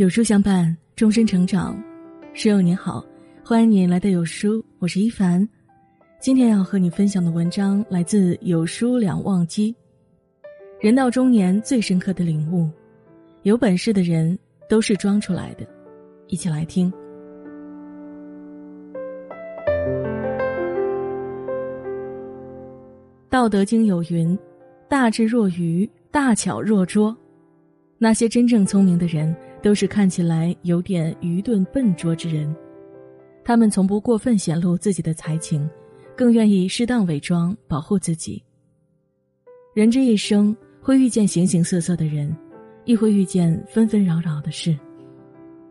有书相伴，终身成长。室友你好，欢迎你来到有书，我是一凡。今天要和你分享的文章来自有书两忘机。人到中年最深刻的领悟：有本事的人都是装出来的。一起来听。《道德经》有云：“大智若愚，大巧若拙。”那些真正聪明的人。都是看起来有点愚钝笨拙之人，他们从不过分显露自己的才情，更愿意适当伪装保护自己。人这一生会遇见形形色色的人，亦会遇见纷纷扰扰的事，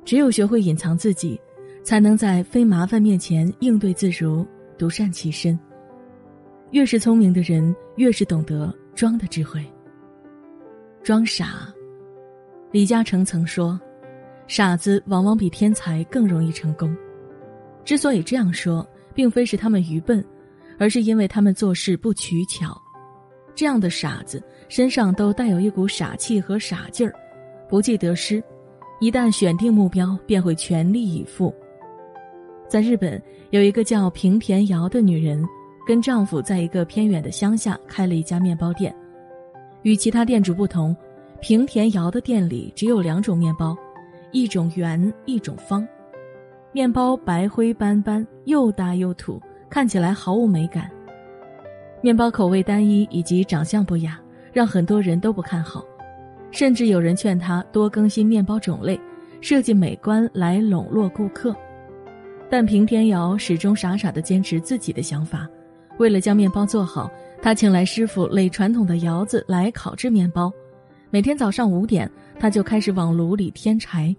只有学会隐藏自己，才能在非麻烦面前应对自如，独善其身。越是聪明的人，越是懂得装的智慧。装傻。李嘉诚曾说：“傻子往往比天才更容易成功。”之所以这样说，并非是他们愚笨，而是因为他们做事不取巧。这样的傻子身上都带有一股傻气和傻劲儿，不计得失，一旦选定目标，便会全力以赴。在日本，有一个叫平田瑶的女人，跟丈夫在一个偏远的乡下开了一家面包店，与其他店主不同。平田瑶的店里只有两种面包，一种圆，一种方。面包白灰斑斑，又大又土，看起来毫无美感。面包口味单一以及长相不雅，让很多人都不看好，甚至有人劝他多更新面包种类，设计美观来笼络顾客。但平田瑶始终傻傻地坚持自己的想法。为了将面包做好，他请来师傅垒传统的窑子来烤制面包。每天早上五点，他就开始往炉里添柴，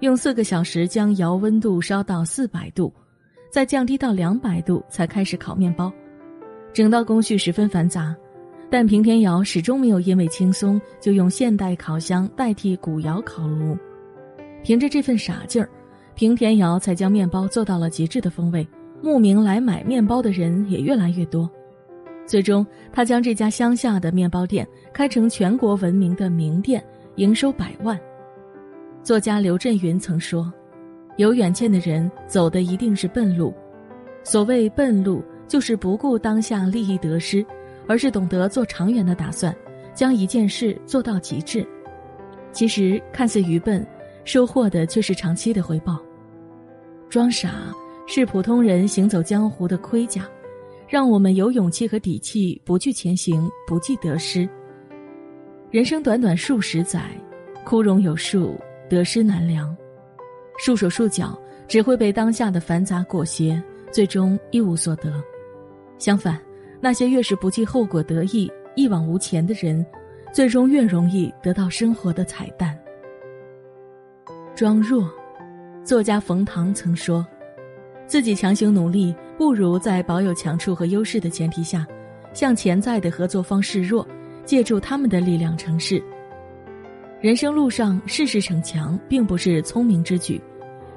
用四个小时将窑温度烧到四百度，再降低到两百度才开始烤面包。整道工序十分繁杂，但平田窑始终没有因为轻松就用现代烤箱代替古窑烤炉。凭着这份傻劲儿，平田窑才将面包做到了极致的风味，慕名来买面包的人也越来越多。最终，他将这家乡下的面包店开成全国闻名的名店，营收百万。作家刘震云曾说：“有远见的人走的一定是笨路。所谓笨路，就是不顾当下利益得失，而是懂得做长远的打算，将一件事做到极致。其实看似愚笨，收获的却是长期的回报。装傻是普通人行走江湖的盔甲。”让我们有勇气和底气，不惧前行，不计得失。人生短短数十载，枯荣有数，得失难量，束手束脚，只会被当下的繁杂裹挟，最终一无所得。相反，那些越是不计后果得意、一往无前的人，最终越容易得到生活的彩蛋。装弱，作家冯唐曾说。自己强行努力，不如在保有强处和优势的前提下，向潜在的合作方示弱，借助他们的力量成事。人生路上，事事逞强并不是聪明之举，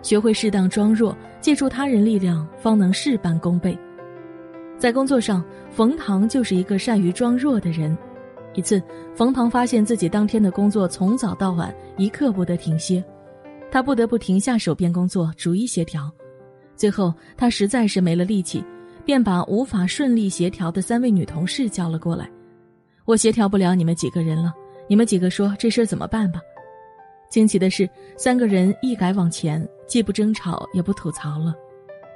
学会适当装弱，借助他人力量，方能事半功倍。在工作上，冯唐就是一个善于装弱的人。一次，冯唐发现自己当天的工作从早到晚一刻不得停歇，他不得不停下手边工作，逐一协调。最后，他实在是没了力气，便把无法顺利协调的三位女同事叫了过来。我协调不了你们几个人了，你们几个说这事儿怎么办吧？惊奇的是，三个人一改往前，既不争吵，也不吐槽了，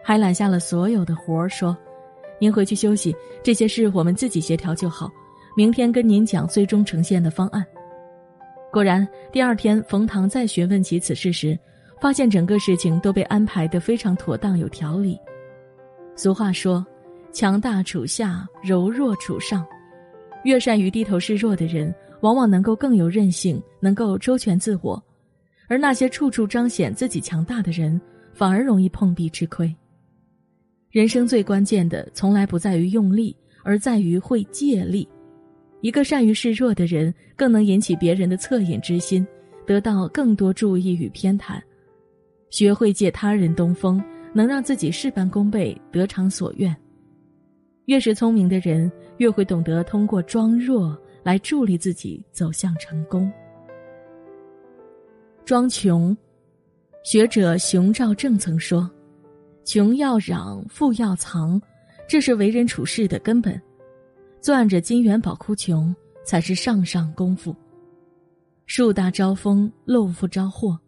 还揽下了所有的活儿，说：“您回去休息，这些事我们自己协调就好。明天跟您讲最终呈现的方案。”果然，第二天冯唐再询问起此事时。发现整个事情都被安排得非常妥当有条理。俗话说：“强大处下，柔弱处上。”越善于低头示弱的人，往往能够更有韧性，能够周全自我；而那些处处彰显自己强大的人，反而容易碰壁吃亏。人生最关键的，从来不在于用力，而在于会借力。一个善于示弱的人，更能引起别人的恻隐之心，得到更多注意与偏袒。学会借他人东风，能让自己事半功倍，得偿所愿。越是聪明的人，越会懂得通过装弱来助力自己走向成功。装穷，学者熊兆正曾说：“穷要嚷，富要藏，这是为人处事的根本。攥着金元宝哭穷，才是上上功夫。树大招风，漏富招祸。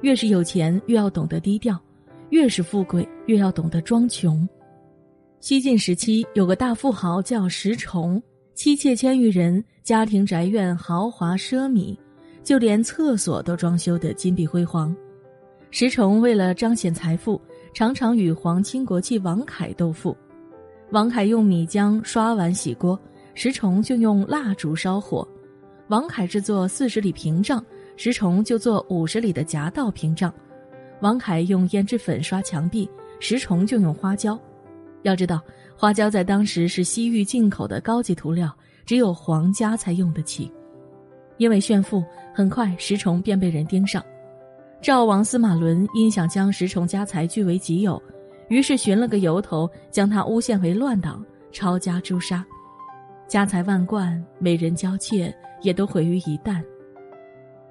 越是有钱，越要懂得低调；越是富贵，越要懂得装穷。”西晋时期有个大富豪叫石崇，妻妾千余人，家庭宅院豪华奢靡，就连厕所都装修的金碧辉煌。石崇为了彰显财富，常常与皇亲国戚王凯斗富。王凯用米浆刷碗洗锅，石崇就用蜡烛烧火。王凯制作四十里屏障，石崇就做五十里的夹道屏障。王凯用胭脂粉刷墙壁，石崇就用花椒。要知道，花椒在当时是西域进口的高级涂料，只有皇家才用得起。因为炫富，很快石崇便被人盯上。赵王司马伦因想将石崇家财据为己有，于是寻了个由头，将他诬陷为乱党，抄家诛杀，家财万贯、美人娇妾也都毁于一旦。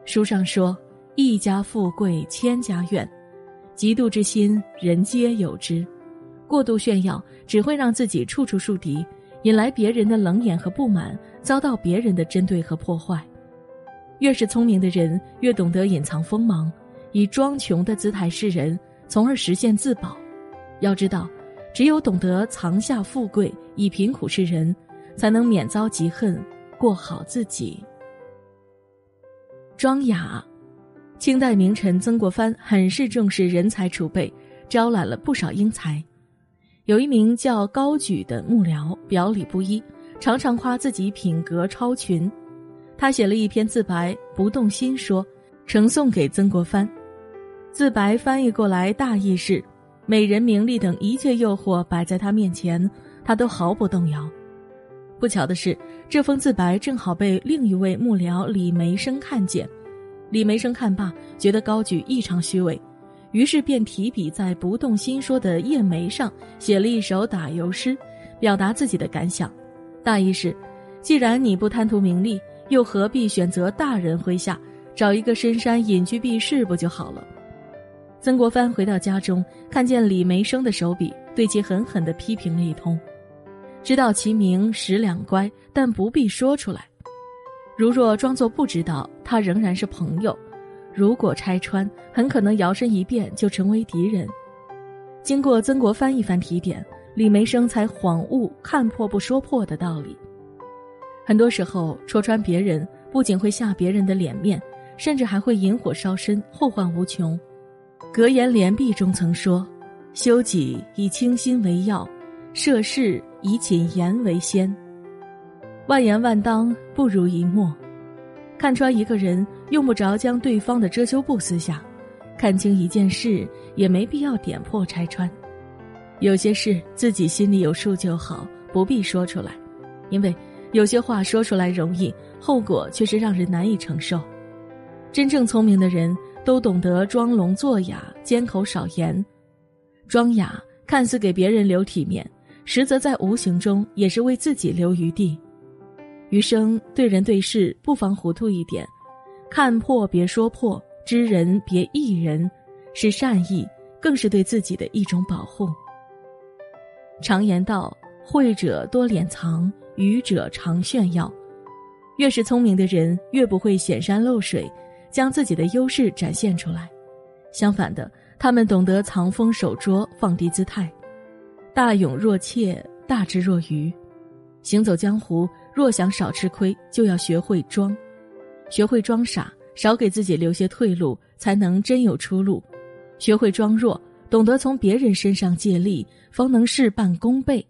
书上说：“一家富贵千家怨，嫉妒之心人皆有之。过度炫耀只会让自己处处树敌，引来别人的冷眼和不满，遭到别人的针对和破坏。越是聪明的人，越懂得隐藏锋芒。”以装穷的姿态示人，从而实现自保。要知道，只有懂得藏下富贵，以贫苦示人，才能免遭嫉恨，过好自己。庄雅，清代名臣曾国藩很是重视人才储备，招揽了不少英才。有一名叫高举的幕僚，表里不一，常常夸自己品格超群。他写了一篇自白，不动心说，呈送给曾国藩。自白翻译过来，大意是：美人、名利等一切诱惑摆在他面前，他都毫不动摇。不巧的是，这封自白正好被另一位幕僚李梅生看见。李梅生看罢，觉得高举异常虚伪，于是便提笔在不动心说的页眉上写了一首打油诗，表达自己的感想。大意是：既然你不贪图名利，又何必选择大人麾下，找一个深山隐居避世不就好了？曾国藩回到家中，看见李梅生的手笔，对其狠狠地批评了一通。知道其名十两乖，但不必说出来。如若装作不知道，他仍然是朋友；如果拆穿，很可能摇身一变就成为敌人。经过曾国藩一番提点，李梅生才恍悟“看破不说破”的道理。很多时候，戳穿别人不仅会下别人的脸面，甚至还会引火烧身，后患无穷。格言联璧中曾说：“修己以清心为要，涉世以谨言为先。万言万当不如一默。看穿一个人，用不着将对方的遮羞布撕下；看清一件事，也没必要点破拆穿。有些事自己心里有数就好，不必说出来。因为有些话说出来容易，后果却是让人难以承受。真正聪明的人。”都懂得装聋作哑，缄口少言。装哑看似给别人留体面，实则在无形中也是为自己留余地。余生对人对事，不妨糊涂一点，看破别说破，知人别异人，是善意，更是对自己的一种保护。常言道：慧者多敛藏，愚者常炫耀。越是聪明的人，越不会显山露水。将自己的优势展现出来，相反的，他们懂得藏锋守拙，放低姿态，大勇若怯，大智若愚。行走江湖，若想少吃亏，就要学会装，学会装傻，少给自己留些退路，才能真有出路；学会装弱，懂得从别人身上借力，方能事半功倍；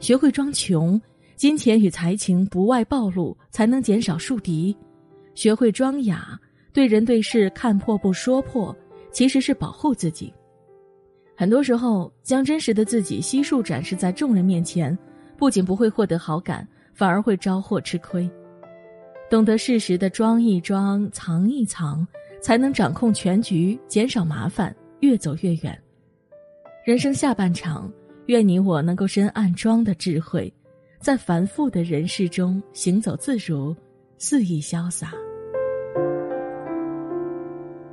学会装穷，金钱与才情不外暴露，才能减少树敌；学会装哑。对人对事看破不说破，其实是保护自己。很多时候，将真实的自己悉数展示在众人面前，不仅不会获得好感，反而会招祸吃亏。懂得适时的装一装、藏一藏，才能掌控全局，减少麻烦，越走越远。人生下半场，愿你我能够深谙装的智慧，在繁复的人世中行走自如，肆意潇洒。